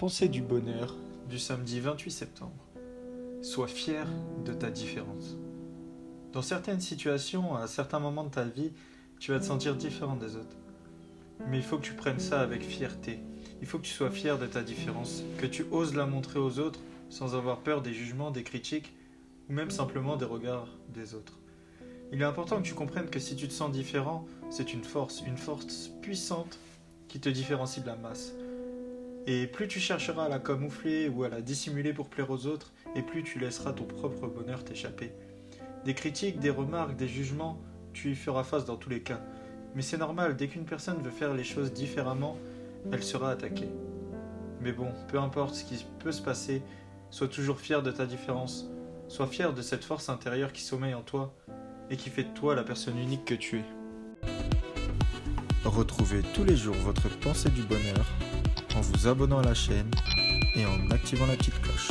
Pensée du bonheur du samedi 28 septembre. Sois fier de ta différence. Dans certaines situations, à certains moments de ta vie, tu vas te sentir différent des autres. Mais il faut que tu prennes ça avec fierté. Il faut que tu sois fier de ta différence, que tu oses la montrer aux autres sans avoir peur des jugements, des critiques ou même simplement des regards des autres. Il est important que tu comprennes que si tu te sens différent, c'est une force, une force puissante qui te différencie de la masse. Et plus tu chercheras à la camoufler ou à la dissimuler pour plaire aux autres, et plus tu laisseras ton propre bonheur t'échapper. Des critiques, des remarques, des jugements, tu y feras face dans tous les cas. Mais c'est normal, dès qu'une personne veut faire les choses différemment, elle sera attaquée. Mais bon, peu importe ce qui peut se passer, sois toujours fier de ta différence. Sois fier de cette force intérieure qui sommeille en toi et qui fait de toi la personne unique que tu es. Retrouvez tous les jours votre pensée du bonheur vous abonnant à la chaîne et en activant la petite cloche.